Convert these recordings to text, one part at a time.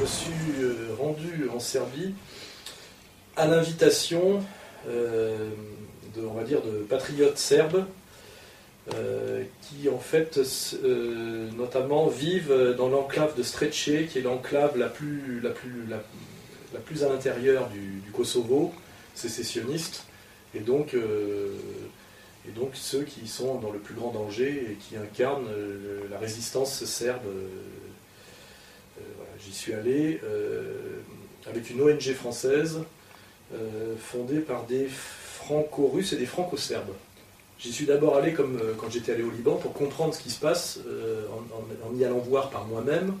je me suis rendu en Serbie à l'invitation de, on va dire, de patriotes serbes euh, qui en fait euh, notamment vivent dans l'enclave de Strecce, qui est l'enclave la plus, la, plus, la, plus à l'intérieur du, Kosovo, sécessionniste, et donc, euh, et donc ceux qui sont dans le plus grand danger et qui incarnent la résistance serbe. J'y suis allé avec une ONG française fondée par des franco-russes et des franco-serbes. J'y suis d'abord allé comme euh, quand j'étais allé au Liban pour comprendre ce qui se passe euh, en, y allant voir par moi-même.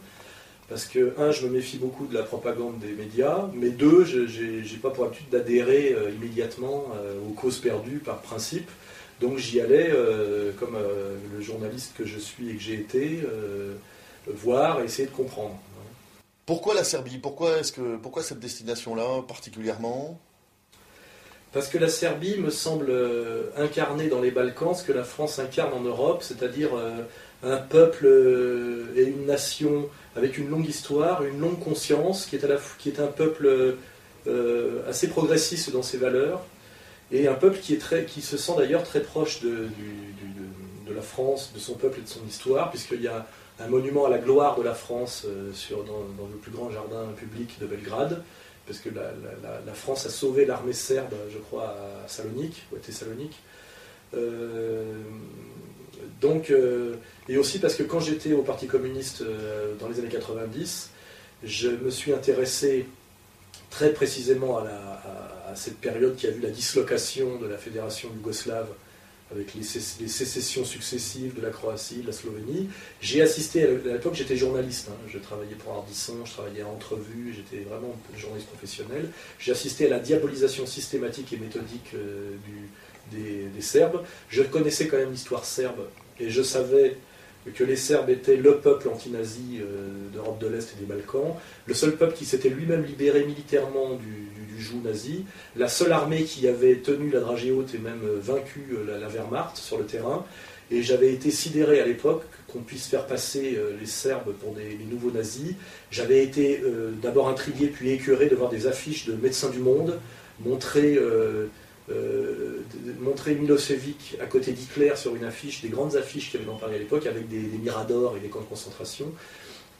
Parce que, un, je me méfie beaucoup de la propagande des médias, mais deux, je n'ai pas pour habitude d'adhérer euh, immédiatement aux causes perdues par principe. Donc j'y allais, comme le journaliste que je suis et que j'ai été, voir et essayer de comprendre. Pourquoi la Serbie? Pourquoi, est -ce que, pourquoi cette destination-là particulièrement? Parce que la Serbie me semble euh, incarner dans les Balkans ce que la France incarne en Europe, c'est-à-dire euh, un peuple euh, et une nation avec une longue histoire, une longue conscience, qui est, un peuple assez progressiste dans ses valeurs, et un peuple qui, se sent d'ailleurs très proche de, de, France, de son peuple et de son histoire, puisqu'il y a un monument à la gloire de la France sur, dans, le plus grand jardin public de Belgrade, parce que la, France a sauvé l'armée serbe, je crois, à Salonique, ou à Thessalonique. Euh, donc, euh, et aussi parce que quand j'étais au Parti communiste euh, dans les années 90, je me suis intéressé très précisément à, cette période qui a vu la dislocation de la fédération yougoslave avec les, sécessions successives de la Croatie, de la Slovénie. J'ai assisté, à l'époque j'étais journaliste, hein. je travaillais pour Ardisson, je travaillais à Entrevue, j'étais vraiment journaliste professionnel. J'ai assisté à la diabolisation systématique et méthodique euh, des, Serbes. Je connaissais quand même l'histoire serbe et je savais que les Serbes étaient le peuple anti-nazi euh, d'Europe de l'Est et des Balkans, le seul peuple qui s'était lui-même libéré militairement du, joug nazi, la seule armée qui avait tenu la dragée haute et même euh, vaincu euh, la, Wehrmacht sur le terrain. Et j'avais été sidéré à l'époque qu'on puisse faire passer les Serbes pour des, les nouveaux nazis. J'avais été d'abord intrigué puis écœuré de voir des affiches de médecins du monde montrer euh, Milosevic à côté d'Hitler sur une affiche, des grandes affiches qu'il y avait dans Paris à l'époque, avec des, miradors et des camps de concentration.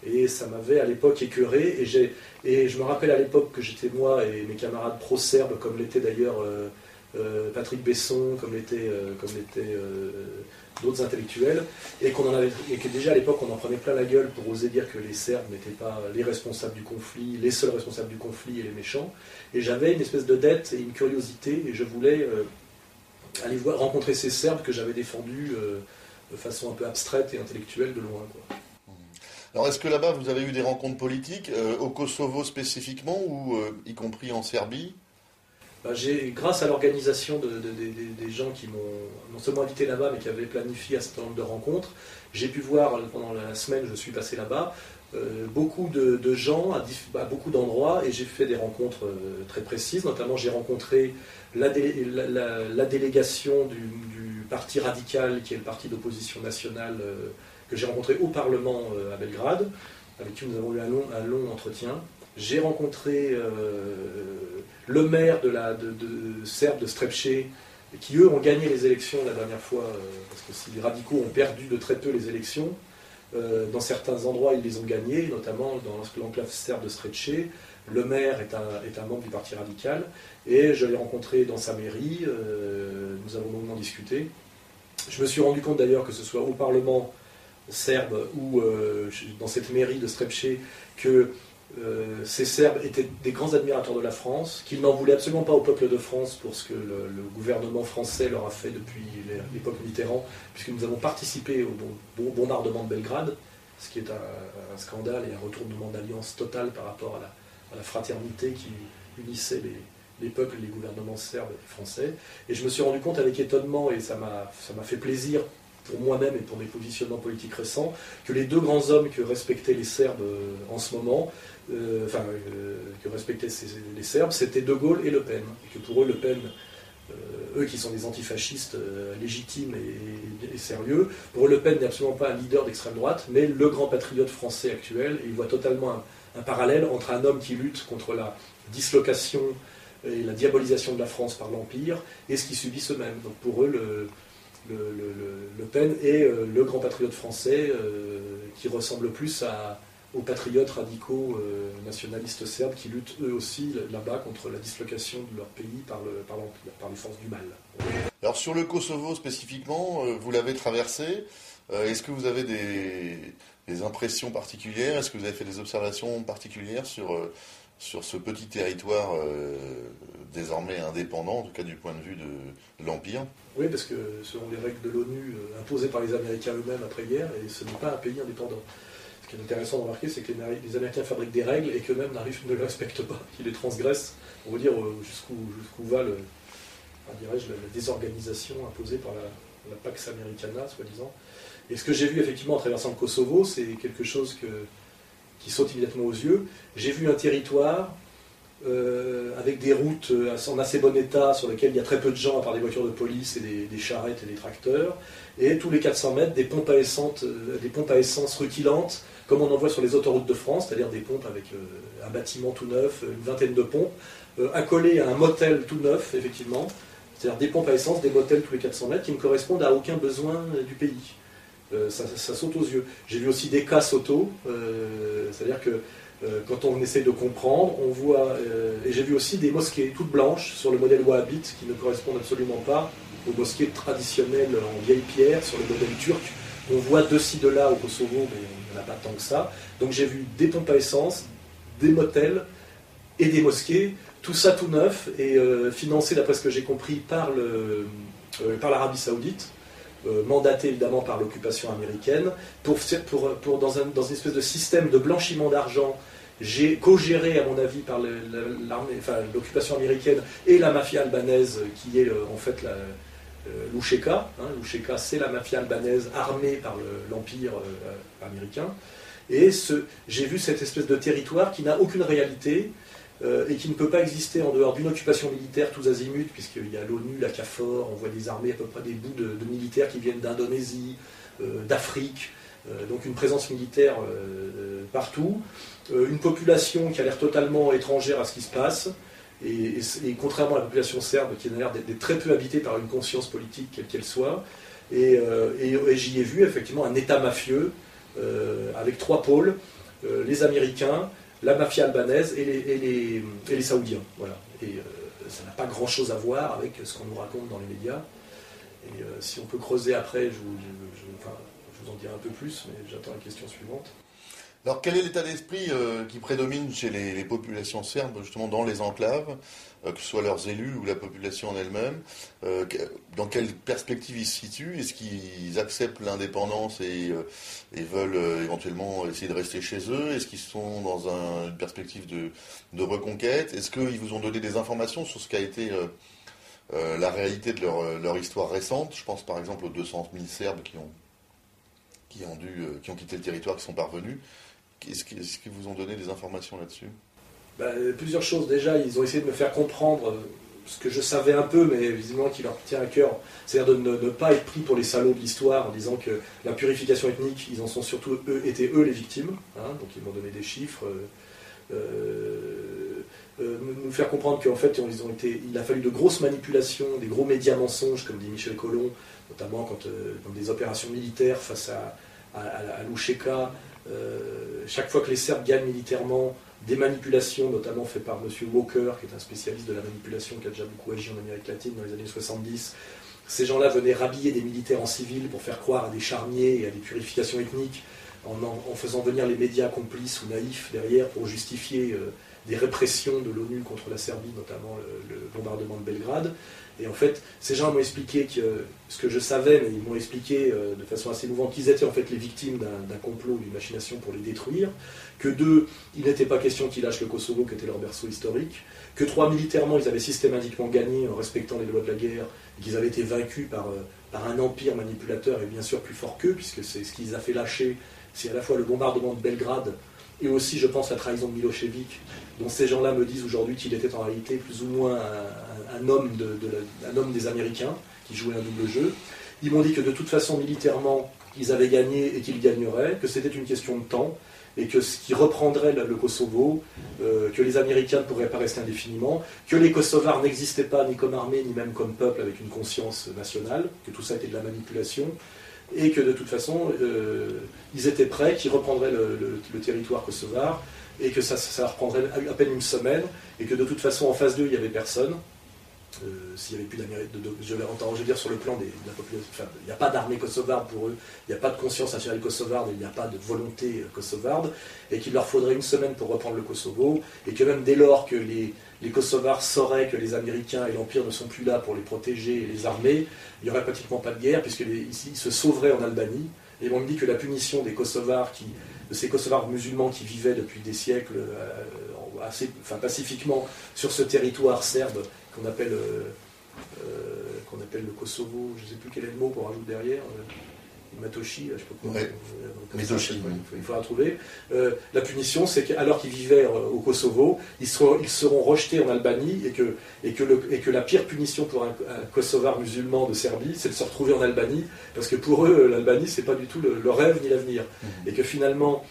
Et ça m'avait à l'époque écœuré. Et, et, je me rappelle à l'époque que j'étais moi et mes camarades pro-serbes, comme l'était d'ailleurs euh, euh, Patrick Besson, comme l'était comme d'autres intellectuels, et, qu'on en avait, que déjà à l'époque on en prenait plein la gueule pour oser dire que les Serbes n'étaient pas les responsables du conflit, les seuls responsables du conflit et les méchants. Et j'avais une espèce de dette et une curiosité, et je voulais euh, aller voir, rencontrer ces Serbes que j'avais défendus euh, de façon un peu abstraite et intellectuelle de loin. Alors est-ce que là-bas vous avez eu des rencontres politiques, euh, au Kosovo spécifiquement, ou y compris en Serbie? Bah, grâce à l'organisation des gens qui m'ont non seulement invité là-bas, mais qui avaient planifié un certain nombre de rencontres, j'ai pu voir pendant la semaine je suis passé là-bas euh, beaucoup de, gens à, beaucoup d'endroits et j'ai fait des rencontres euh, très précises. Notamment, j'ai rencontré la, délégation du, Parti radical, qui est le parti d'opposition nationale, euh, que j'ai rencontré au Parlement à Belgrade, avec qui nous avons eu un long, entretien. J'ai rencontré le maire de, la, Serbe de Strepche, qui eux ont gagné les élections la dernière fois, parce que les radicaux ont perdu de très peu les élections, euh, dans certains endroits, ils les ont gagnés, notamment dans l'enclave serbe de Stretché. Le maire est un, est un, membre du Parti radical et je l'ai rencontré dans sa mairie. Euh, nous avons longuement discuté. Je me suis rendu compte d'ailleurs que ce soit au Parlement serbe ou euh, dans cette mairie de Strepche que euh, ces Serbes étaient des grands admirateurs de la France, qu'ils n'en voulaient absolument pas au peuple de France pour ce que le, gouvernement français leur a fait depuis l'époque Mitterrand, puisque nous avons participé au bombardement de Belgrade, ce qui est un, scandale et un retournement d'alliance total par rapport à la, fraternité qui unissait les, peuples et les gouvernements serbes et français. Et je me suis rendu compte avec étonnement, et ça m'a fait plaisir pour moi-même et pour mes positionnements politiques récents, que les deux grands hommes que respectaient les Serbes euh, en ce moment, euh, enfin, euh, que respectaient les Serbes, c'était De Gaulle et Le Pen. Et que pour eux, Le Pen, eux qui sont des antifascistes légitimes et, sérieux, pour eux, Le Pen n'est absolument pas un leader d'extrême droite, mais le grand patriote français actuel, et il voit totalement un parallèle entre un homme qui lutte contre la dislocation et la diabolisation de la France par l'Empire et ce qu'ils subissent eux-mêmes. Donc pour eux, le, le, Pen est euh, le grand patriote français euh, qui ressemble plus aux patriotes radicaux euh, nationalistes serbes qui luttent eux aussi là-bas contre la dislocation de leur pays par, par, par les forces du mal. Alors sur le Kosovo spécifiquement, vous l'avez traversé. Est-ce que vous avez des, impressions particulières? Est-ce que vous avez fait des observations particulières sur, sur ce petit territoire désormais indépendant, en tout cas du point de vue de, l'Empire Oui, parce que selon les règles de l'ONU euh, imposées par les Américains eux-mêmes après-guerre, et ce n'est pas un pays indépendant. Ce qui est intéressant de remarquer, c'est que les, Américains fabriquent des règles et qu'eux-mêmes ne les respectent pas, qu'ils les transgressent. On veut dire euh, jusqu'où va le, la, désorganisation imposée par la, Pax Americana, soi-disant. Et ce que j'ai vu effectivement en traversant le Kosovo, c'est quelque chose qui saute immédiatement aux yeux. J'ai vu un territoire euh, avec des routes euh, en assez bon état sur lesquelles il y a très peu de gens à part des voitures de police et des, charrettes et des tracteurs, et tous les 400 mètres des pompes à essence, euh, des pompes à essence rutilantes, comme on en voit sur les autoroutes de France, c'est-à-dire des pompes avec un bâtiment tout neuf, une vingtaine de pompes, accolées à un motel tout neuf, effectivement, c'est-à-dire des pompes à essence, des motels tous les 400 mètres qui ne correspondent à aucun besoin du pays. Ça, ça, saute aux yeux. J'ai vu aussi des casses auto, c'est-à-dire que euh, quand on essaie de comprendre, on voit, euh, et j'ai vu aussi des mosquées toutes blanches sur le modèle wahhabite qui ne correspondent absolument pas aux mosquées traditionnelles en vieille pierre sur le modèle turc. On voit de ci, de là au Kosovo, mais il n'y en a pas tant que ça. Donc j'ai vu des pompes à essence, des motels et des mosquées, tout ça tout neuf et euh, financé, d'après ce que j'ai compris, par l'Arabie Saoudite. Mandaté évidemment par l'occupation américaine, pour, pour, dans, un, dans, une espèce de système de blanchiment d'argent co-géré à mon avis par l'occupation américaine et la mafia albanaise qui est euh, en fait la, euh, hein, c'est la mafia albanaise armée par l'empire euh, américain. Et j'ai vu cette espèce de territoire qui n'a aucune réalité euh, et qui ne peut pas exister en dehors d'une occupation militaire tous azimuts, puisqu'il y a l'ONU, la CAFOR, on voit des armées à peu près des bouts de, militaires qui viennent d'Indonésie, d'Afrique, donc une présence militaire partout. Euh, une population qui a l'air totalement étrangère à ce qui se passe, et, contrairement à la population serbe qui a l'air d'être très peu habitée par une conscience politique quelle qu'elle soit, et, euh, j'y ai vu effectivement un État mafieux euh, avec trois pôles, les Américains, la mafia albanaise et les, les, Saoudiens. Voilà. Et ça n'a pas grand-chose à voir avec ce qu'on nous raconte dans les médias. Et si on peut creuser après, je vous, je vous en dirai un peu plus, mais j'attends la question suivante. Alors quel est l'état d'esprit euh, qui prédomine chez les, populations serbes, justement dans les enclaves, euh, que ce soit leurs élus ou la population en elle-même euh, Dans quelle perspective ils se situent? Est-ce qu'ils acceptent l'indépendance et, veulent éventuellement essayer de rester chez eux? Est-ce qu'ils sont dans une perspective de, reconquête? Est-ce qu'ils vous ont donné des informations sur ce qu'a été la réalité de leur, leur, histoire récente? Je pense par exemple aux 200 000 Serbes qui ont qui ont, dû, qui ont quitté le territoire, qui sont parvenus. Est-ce qu'ils vous ont donné des informations là-dessus? Bah, Plusieurs choses. Déjà, ils ont essayé de me faire comprendre euh, ce que je savais un peu, mais visiblement qui leur tient à cœur, c'est-à-dire de ne, pas être pris pour les salauds de l'histoire en disant que la purification ethnique, ils en sont surtout eux, étaient eux les victimes. Hein, donc ils m'ont donné des chiffres. Euh, euh, nous faire comprendre qu'en fait, ils ont été, il a fallu de grosses manipulations, des gros médias mensonges, comme dit Michel Collomb, notamment quand, dans des opérations militaires face à, à, chaque fois que les Serbes gagnent militairement, des manipulations, notamment faites par M. Walker, qui est un spécialiste de la manipulation qui a déjà beaucoup agi en Amérique latine dans les années 70. Ces gens-là venaient rhabiller des militaires en civil pour faire croire à des charniers et à des purifications ethniques, en, faisant venir les médias complices ou naïfs derrière pour justifier euh, des répressions de l'ONU contre la Serbie, notamment le, bombardement de Belgrade. Et en fait, ces gens m'ont expliqué que, ce que je savais, mais ils m'ont expliqué euh, de façon assez mouvante qu'ils étaient en fait les victimes d'un complot, d'une machination pour les détruire. Que deux, il n'était pas question qu'ils lâchent le Kosovo, qui était leur berceau historique. Que trois, militairement, ils avaient systématiquement gagné en respectant les lois de la guerre, et qu'ils avaient été vaincus par, euh, par un empire manipulateur et bien sûr plus fort qu'eux, puisque c'est ce qui les a fait lâcher. C'est à la fois le bombardement de Belgrade et aussi, je pense, la trahison de Milosevic, dont ces gens-là me disent aujourd'hui qu'il était en réalité plus ou moins un, homme, des Américains, qui jouait un double jeu. Ils m'ont dit que de toute façon, militairement, ils avaient gagné et qu'ils gagneraient, que c'était une question de temps, et que ce qui reprendrait le, Kosovo, euh, que les Américains ne pourraient pas rester indéfiniment, que les Kosovars n'existaient pas ni comme armée ni même comme peuple avec une conscience nationale, que tout ça était de la manipulation, et que de toute façon euh, ils étaient prêts, qu'ils reprendraient le, territoire kosovar, et que ça, ça reprendrait à peine une semaine, et que de toute façon en phase 2 il n'y avait personne, euh, s'il n'y avait plus d'Amérique, je vais dire sur le plan de la population, il n'y a pas d'armée kosovarde pour eux, il n'y a pas de conscience nationale kosovarde, il n'y a pas de volonté kosovarde, et qu'il leur faudrait une semaine pour reprendre le Kosovo, et que même dès lors que les, les Kosovars sauraient que les Américains et l'Empire ne sont plus là pour les protéger et les armer, il n'y aurait pratiquement pas de guerre, puisqu'ils se sauveraient en Albanie. Et on me dit que la punition des Kosovars, de ces Kosovars musulmans qui vivaient depuis des siècles euh, assez, pacifiquement sur ce territoire serbe qu'on appelle, euh, euh, qu'on appelle le Kosovo, je ne sais plus quel est le mot qu'on rajoute derrière. Matoshi, je sais pas comment. Matoshi, il, faudra trouver. la punition, c'est qu'alors qu'ils vivaient au Kosovo, ils seront, ils seront rejetés en Albanie et que, et que, le, et que la pire punition pour un, Kosovar musulman de Serbie, c'est de se retrouver en Albanie, parce que pour eux, l'Albanie, c'est pas du tout le, rêve ni l'avenir. Mhm. Et que finalement,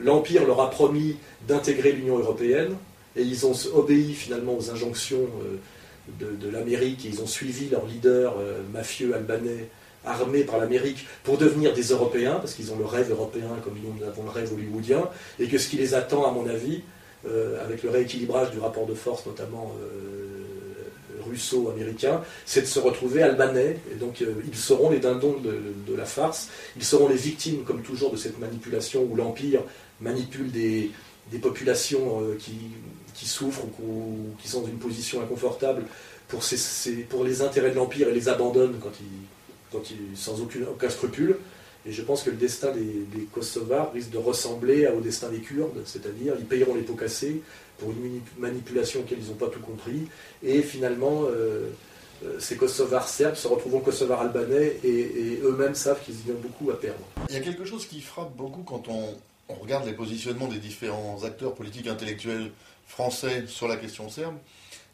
l'Empire leur a promis d'intégrer l'Union européenne, et ils ont obéi finalement aux injonctions euh, de, l'Amérique et ils ont suivi leur leader euh, mafieux albanais armé par l'Amérique pour devenir des Européens, parce qu'ils ont le rêve européen comme nous avons le rêve hollywoodien, et que ce qui les attend, à mon avis, euh, avec le rééquilibrage du rapport de force, notamment russo-américain, c'est de se retrouver albanais, et donc ils seront les dindons de, la farce, ils seront les victimes, comme toujours, de cette manipulation où l'Empire manipule des, des populations qui qui souffrent ou qui sont dans une position inconfortable pour, pour les intérêts de l'Empire et les abandonnent quand ils, sans aucun, aucun scrupule. Et je pense que le destin des, Kosovars risque de ressembler au destin des Kurdes, c'est-à-dire ils payeront les pots cassés pour une manipulation auquel ils n'ont pas tout compris. Et finalement, euh, euh, ces Kosovars serbes se retrouvent Kosovars albanais et, eux-mêmes savent qu'ils y ont beaucoup à perdre. Il y a quelque chose qui frappe beaucoup quand on, on regarde les positionnements des différents acteurs politiques intellectuels français sur la question serbe,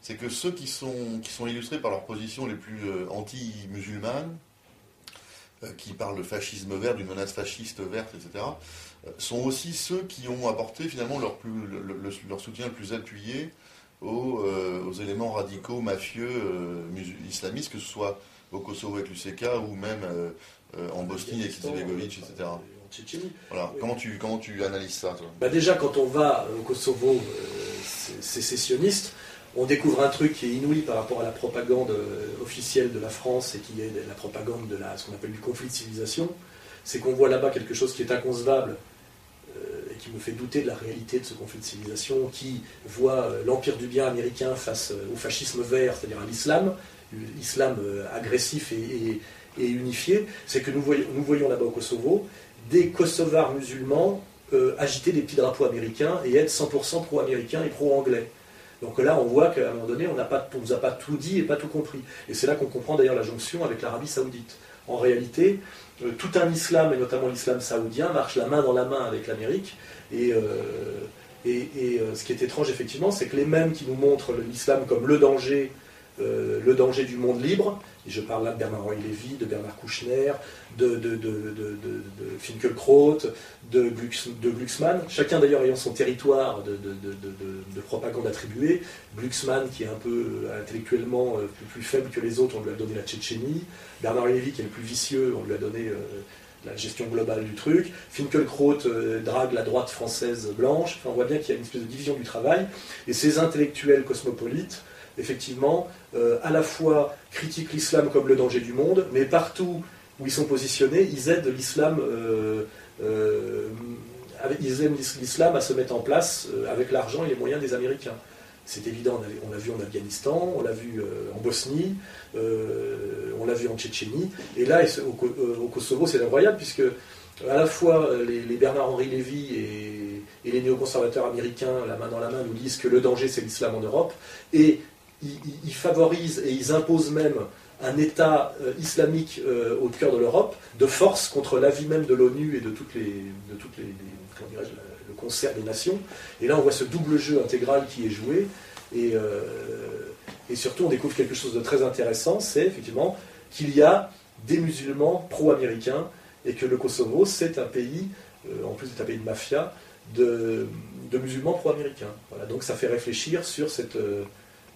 c'est que ceux qui sont, qui sont illustrés par leurs positions les plus euh, anti-musulmanes, qui parlent de fascisme vert, d'une menace fasciste verte, etc., euh, sont aussi ceux qui ont apporté finalement leur, plus, leur soutien le plus appuyé aux, éléments radicaux, mafieux, islamistes, que ce soit au Kosovo avec l'UCK ou même en Bosnie avec Izetbegovic, etc. Voilà. Comment, tu, comment tu analyses ça toi? Bah Déjà, quand on va au Kosovo sécessionniste, on découvre un truc qui est inouï par rapport à la propagande euh, officielle de la France et qui est la propagande de ce qu'on appelle du conflit de civilisation. C'est qu'on voit là-bas quelque chose qui est inconcevable euh, et qui me fait douter de la réalité de ce conflit de civilisation, qui voit euh, l'empire du bien américain face au fascisme vert, c'est-à-dire à, l'islam, l'islam agressif et, unifié. C'est que nous voyons, là-bas au Kosovo des Kosovars musulmans agiter des petits drapeaux américains et être 100% pro-américain et pro-anglais. Donc là, on voit qu'à un moment donné, on ne nous a pas tout dit et pas tout compris. Et c'est là qu'on comprend d'ailleurs la jonction avec l'Arabie saoudite. En réalité, euh, tout un islam, et notamment l'islam saoudien, marche la main dans la main avec l'Amérique. Et, euh, et, ce qui est étrange, effectivement, c'est que les mêmes qui nous montrent l'islam comme le danger, le danger du monde libre, et je parle là de Bernard-Henri Lévy, de Bernard Kouchner, de, de, de, de Glucksmann, chacun d'ailleurs ayant son territoire de, propagande attribué. Glucksmann, qui est un peu euh, intellectuellement euh, plus, faible que les autres, on lui a donné la Tchétchénie. Bernard Lévy, qui est le plus vicieux, on lui a donné euh, la gestion globale du truc. Finkelkraut drague la droite française blanche. On voit bien qu'il y a une espèce de division du travail. Et ces intellectuels cosmopolites, effectivement, à la fois critiquent l'islam comme le danger du monde, mais partout où ils sont positionnés, ils aident l'islam, euh, euh, ils aident l'islam à se mettre en place euh, avec l'argent et les moyens des Américains. C'est évident, on l'a vu en Afghanistan, on l'a vu en Bosnie, on l'a vu en Tchétchénie, et là, au, Kosovo, c'est incroyable, puisque à la fois les, Bernard-Henri Lévy et, les néoconservateurs américains, la main dans la main, nous disent que le danger, c'est l'islam en Europe, et ils, favorisent et ils imposent même un État euh, islamique euh, au cœur de l'Europe, de force contre l'avis même de l'ONU et de toutes les, de toutes les, le concert des nations. Et là, on voit ce double jeu intégral qui est joué. Et, euh, et surtout, on découvre quelque chose de très intéressant, c'est effectivement qu'il y a des musulmans pro-américains et que le Kosovo, c'est un pays en plus d'être un pays de mafia, de, musulmans pro-américains. Voilà, donc ça fait réfléchir sur cette,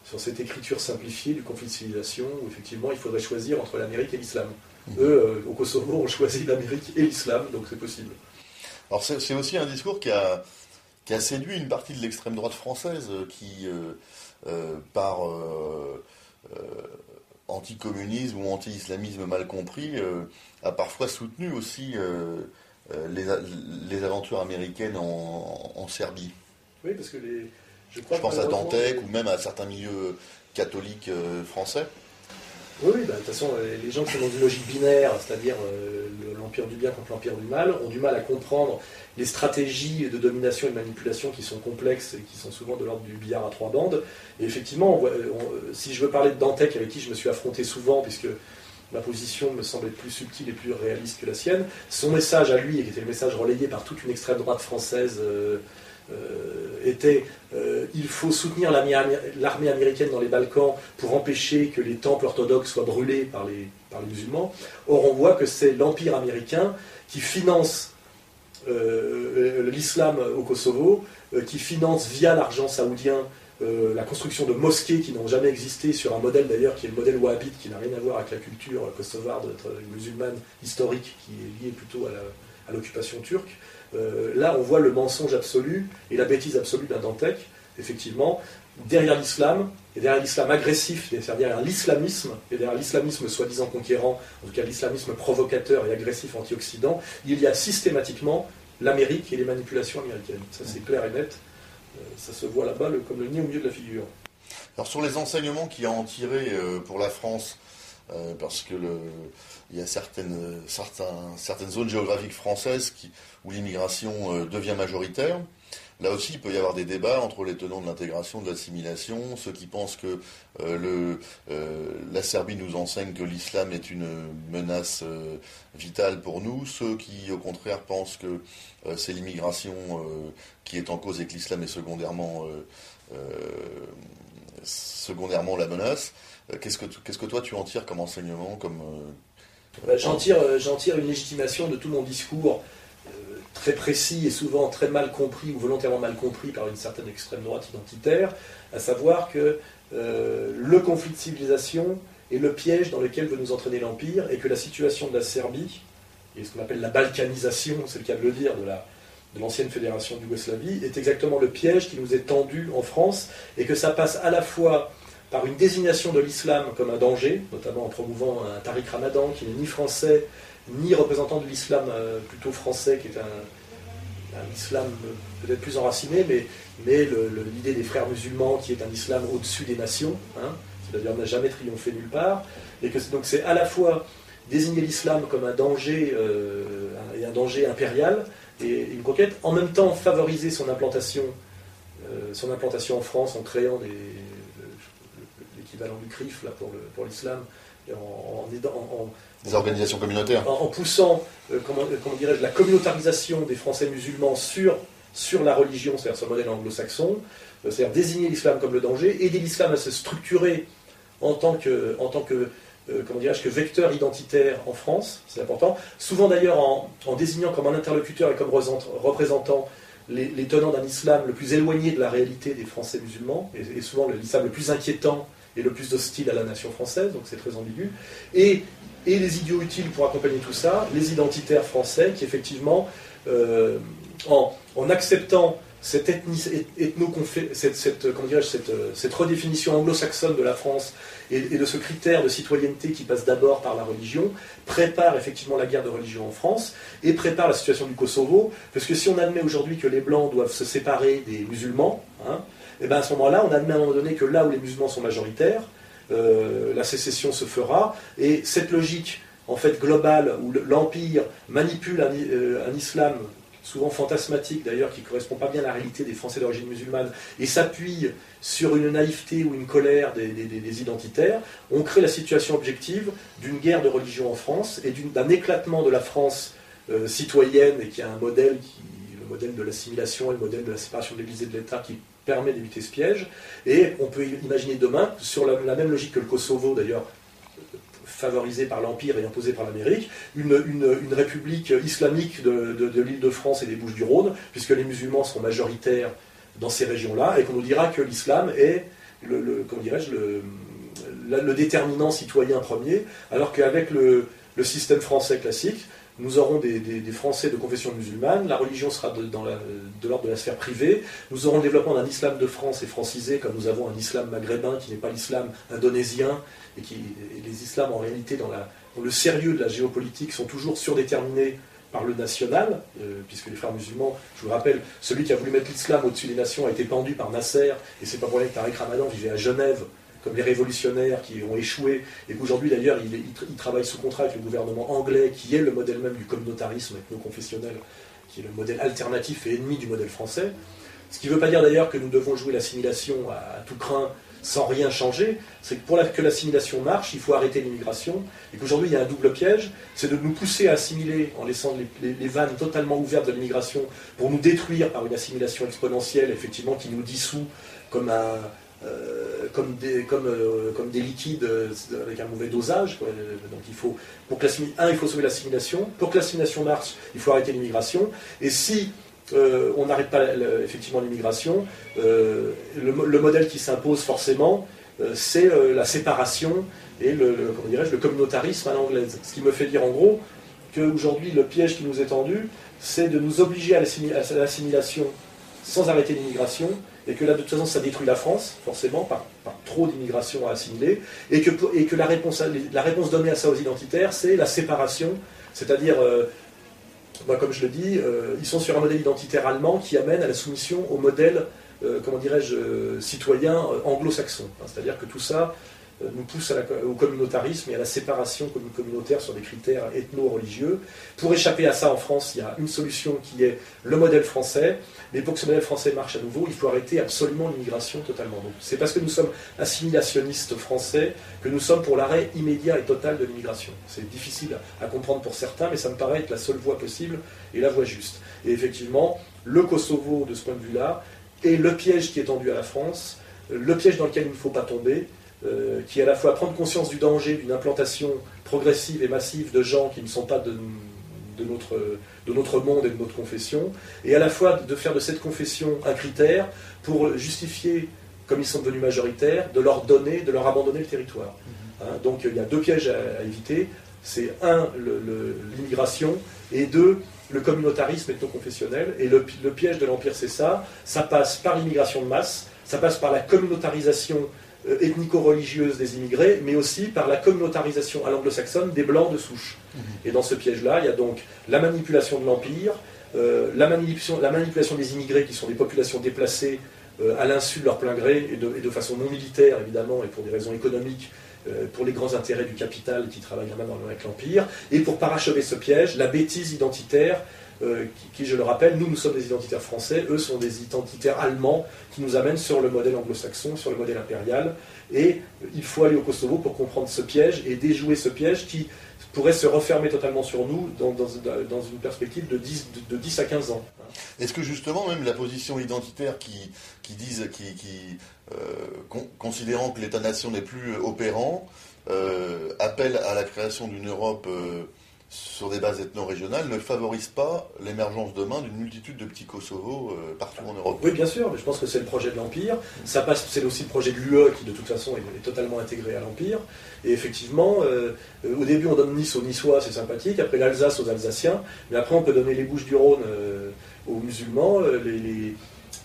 sur cette écriture simplifiée du conflit de civilisation, où effectivement il faudrait choisir entre l'Amérique et l'islam. Mmh. Eux, au Kosovo, ont choisi l'Amérique et l'islam, donc c'est possible. Alors c'est aussi un discours qui a, qui a séduit une partie de l'extrême droite française qui, par anticommunisme ou anti-islamisme mal compris, euh, a parfois soutenu aussi euh, euh, les, aventures américaines en, Serbie. Oui, parce que les. Je, pense à Dantec ou même à certains milieux catholiques français. Oui, bah, de toute façon, les gens qui sont dans une logique binaire, c'est-à-dire l'empire du bien contre l'empire du mal, ont du mal à comprendre les stratégies de domination et de manipulation qui sont complexes et qui sont souvent de l'ordre du billard à trois bandes. Et effectivement, si je veux parler de Dantec, avec qui je me suis affronté souvent, puisque ma position me semble être plus subtile et plus réaliste que la sienne, son message à lui, et qui était le message relayé par toute une extrême droite française, euh, euh, était euh, il faut soutenir l'armée américaine dans les Balkans pour empêcher que les temples orthodoxes soient brûlés par les, par les musulmans. Or, on voit que c'est l'Empire américain qui finance euh, l'islam au Kosovo, euh, qui finance via l'argent saoudien euh, la construction de mosquées qui n'ont jamais existé sur un modèle d'ailleurs qui est le modèle wahhabite qui n'a rien à voir avec la culture kosovarde musulmane historique qui est liée plutôt à l'occupation turque. là, on voit le mensonge absolu et la bêtise absolue d'un Dantec, effectivement, derrière l'islam, et derrière l'islam agressif, c'est-à-dire derrière l'islamisme, et derrière l'islamisme soi-disant conquérant, en tout cas l'islamisme provocateur et agressif anti-occident, il y a systématiquement l'Amérique et les manipulations américaines. Ça c'est clair et net, euh, ça se voit là-bas comme le nez au milieu de la figure. Alors sur les enseignements qu'il y a en tiré euh, pour la France, euh, parce que il y a certaines, certaines zones géographiques françaises où l'immigration devient majoritaire. Là aussi, il peut y avoir des débats entre les tenants de l'intégration, de l'assimilation, ceux qui pensent que euh, euh, la Serbie nous enseigne que l'islam est une menace euh, vitale pour nous, ceux qui, au contraire, pensent que c'est l'immigration qui est en cause et que l'islam est secondairement, secondairement la menace. Qu'est-ce que, toi tu en tires comme enseignement comme, j'en, tire, tire une légitimation de tout mon discours très précis et souvent très mal compris ou volontairement mal compris par une certaine extrême droite identitaire, à savoir que euh, le conflit de civilisation est le piège dans lequel veut nous entraîner l'Empire et que la situation de la Serbie, et ce qu'on appelle la balkanisation, c'est le cas de le dire, de de l'ancienne fédération d'Yougoslavie, est exactement le piège qui nous est tendu en France, et que ça passe à la fois par une désignation de l'islam comme un danger, notamment en promouvant un Tariq Ramadan qui n'est ni français, ni représentant de l'islam euh, plutôt français, qui est un, islam peut-être plus enraciné, mais, l'idée des frères musulmans, qui est un islam au-dessus des nations, hein, c'est-à-dire n'a jamais triomphé nulle part, et que donc c'est à la fois désigner l'islam comme un danger euh, et un danger impérial et une conquête, en même temps favoriser son implantation, euh, en France en créant l'équivalent du CRIF là, pour l'islam, en, en, des organisations communautaires. En, poussant, euh, comment, dirais-je, la communautarisation des Français musulmans sur, sur la religion, c'est-à-dire sur le modèle anglo-saxon, euh, c'est-à-dire désigner l'islam comme le danger, aider l'islam à se structurer en tant que, en tant que euh, comment dirais-je, que vecteur identitaire en France, c'est important. Souvent d'ailleurs en, désignant comme un interlocuteur et comme représentant les, tenants d'un islam le plus éloigné de la réalité des Français musulmans, et, et souvent l'islam le plus inquiétant et le plus hostile à la nation française, donc c'est très ambigu. Et et les idiots utiles pour accompagner tout ça, les identitaires français qui effectivement, euh, en, acceptant cette, ethno cette, cette, redéfinition anglo-saxonne de la France et, de ce critère de citoyenneté qui passe d'abord par la religion, prépare effectivement la guerre de religion en France et prépare la situation du Kosovo, parce que si on admet aujourd'hui que les Blancs doivent se séparer des musulmans, hein, et eh ben à ce moment-là, on admet à un moment donné que là où les musulmans sont majoritaires, euh, la sécession se fera. Et cette logique, en fait, globale, où l'Empire manipule euh, un, islam souvent fantasmatique d'ailleurs, qui ne correspond pas bien à la réalité des Français d'origine musulmane, et s'appuie sur une naïveté ou une colère des, identitaires, on crée la situation objective d'une guerre de religion en France et d'un éclatement de la France euh, citoyenne, et qui a un modèle, qui, le modèle de l'assimilation et le modèle de la séparation de l'Église et de l'État, qui permet d'éviter ce piège. Et on peut imaginer demain, sur la, même logique que le Kosovo d'ailleurs, favorisée par l'Empire et imposée par l'Amérique, une, république islamique de, l'île de France et des Bouches-du-Rhône, puisque les musulmans sont majoritaires dans ces régions-là, et qu'on nous dira que l'islam est, le, le, déterminant citoyen premier, alors qu'avec le, système français classique, nous aurons des, Français de confession musulmane, la religion sera de, l'ordre de la sphère privée, nous aurons le développement d'un islam de France et francisé, comme nous avons un islam maghrébin qui n'est pas l'islam indonésien, et, qui, les islams en réalité dans, le sérieux de la géopolitique sont toujours surdéterminés par le national, euh, puisque les frères musulmans, je vous rappelle, celui qui a voulu mettre l'islam au-dessus des nations a été pendu par Nasser, et c'est pas pour rien que Tariq Ramadan vivait à Genève comme les révolutionnaires qui ont échoué, et qu'aujourd'hui d'ailleurs il, il, travaille sous contrat avec le gouvernement anglais, qui est le modèle même du communautarisme ethno-confessionnel, qui est le modèle alternatif et ennemi du modèle français. Ce qui ne veut pas dire d'ailleurs que nous devons jouer l'assimilation à, tout craint sans rien changer, c'est que pour que l'assimilation marche, il faut arrêter l'immigration, et qu'aujourd'hui il y a un double piège, c'est de nous pousser à assimiler en laissant les vannes totalement ouvertes de l'immigration pour nous détruire par une assimilation exponentielle, effectivement, qui nous dissout comme un, euh, comme, des, comme, euh, comme des liquides euh, avec un mauvais dosage. Donc il faut, pour que un, il faut sauver l'assimilation. Pour que l'assimilation marche, il faut arrêter l'immigration. Et si on n'arrête pas effectivement l'immigration, le, le, modèle qui s'impose forcément, c'est la séparation et le, le, le communautarisme à l'anglaise. Ce qui me fait dire en gros qu'aujourd'hui, le piège qui nous est tendu, c'est de nous obliger à l'assimilation sans arrêter l'immigration, et que là, de toute façon, ça détruit la France, forcément, par, trop d'immigration à assimiler, et que, la, réponse, donnée à ça aux identitaires, c'est la séparation, c'est-à-dire, euh, comme je le dis, euh, ils sont sur un modèle identitaire allemand qui amène à la soumission au modèle, euh, comment dirais-je, citoyen anglo-saxon. c'est-à-dire que tout ça nous pousse au communautarisme et à la séparation communautaire sur des critères ethno-religieux. Pour échapper à ça en France, il y a une solution qui est le modèle français, mais pour que ce modèle français marche à nouveau, il faut arrêter absolument l'immigration totalement. C'est parce que nous sommes assimilationnistes français que nous sommes pour l'arrêt immédiat et total de l'immigration. C'est difficile à comprendre pour certains, mais ça me paraît être la seule voie possible et la voie juste. Et effectivement, le Kosovo, de ce point de vue-là, est le piège qui est tendu à la France, le piège dans lequel il ne faut pas tomber, euh, qui est à la fois prendre conscience du danger d'une implantation progressive et massive de gens qui ne sont pas de, notre, de notre monde et de notre confession, et à la fois de faire de cette confession un critère pour justifier, comme ils sont devenus majoritaires, de leur donner, de leur abandonner le territoire. Hein, donc il y a deux pièges à, éviter. C'est un, l'immigration, et deux, le communautarisme ethno-confessionnel. Et le, le piège de l'Empire, c'est ça. Ça passe par l'immigration de masse, ça passe par la communautarisation ethnico-religieuse des immigrés, mais aussi par la communautarisation à l'anglo-saxonne des blancs de souche. Mhm. Et dans ce piège-là, il y a donc la manipulation de l'Empire, euh, la, manipulation, la, manipulation, des immigrés qui sont des populations déplacées euh, à l'insu de leur plein gré et de, façon non militaire évidemment et pour des raisons économiques pour les grands intérêts du capital qui travaille maintenant avec l'Empire, et pour parachever ce piège, la bêtise identitaire euh, qui, je le rappelle, nous, nous sommes des identitaires français, eux sont des identitaires allemands qui nous amènent sur le modèle anglo-saxon, sur le modèle impérial. Et il faut aller au Kosovo pour comprendre ce piège et déjouer ce piège qui pourrait se refermer totalement sur nous dans, une perspective de 10, de, 10, à 15 ans. Est-ce que justement même la position identitaire qui, qui disent, qui, euh, considérant que l'État-nation n'est plus opérant, euh, appelle à la création d'une Europe sur des bases ethno-régionales ne favorise pas l'émergence demain d'une multitude de petits Kosovo euh, partout en Europe. Oui, bien sûr, mais je pense que c'est le projet de l'Empire. C'est aussi le projet de l'UE qui, de toute façon, est, totalement intégré à l'Empire. Et effectivement, euh, euh, au début, on donne Nice aux Niçois, c'est sympathique. Après, l'Alsace aux Alsaciens. Mais après, on peut donner les Bouches du Rhône aux musulmans, les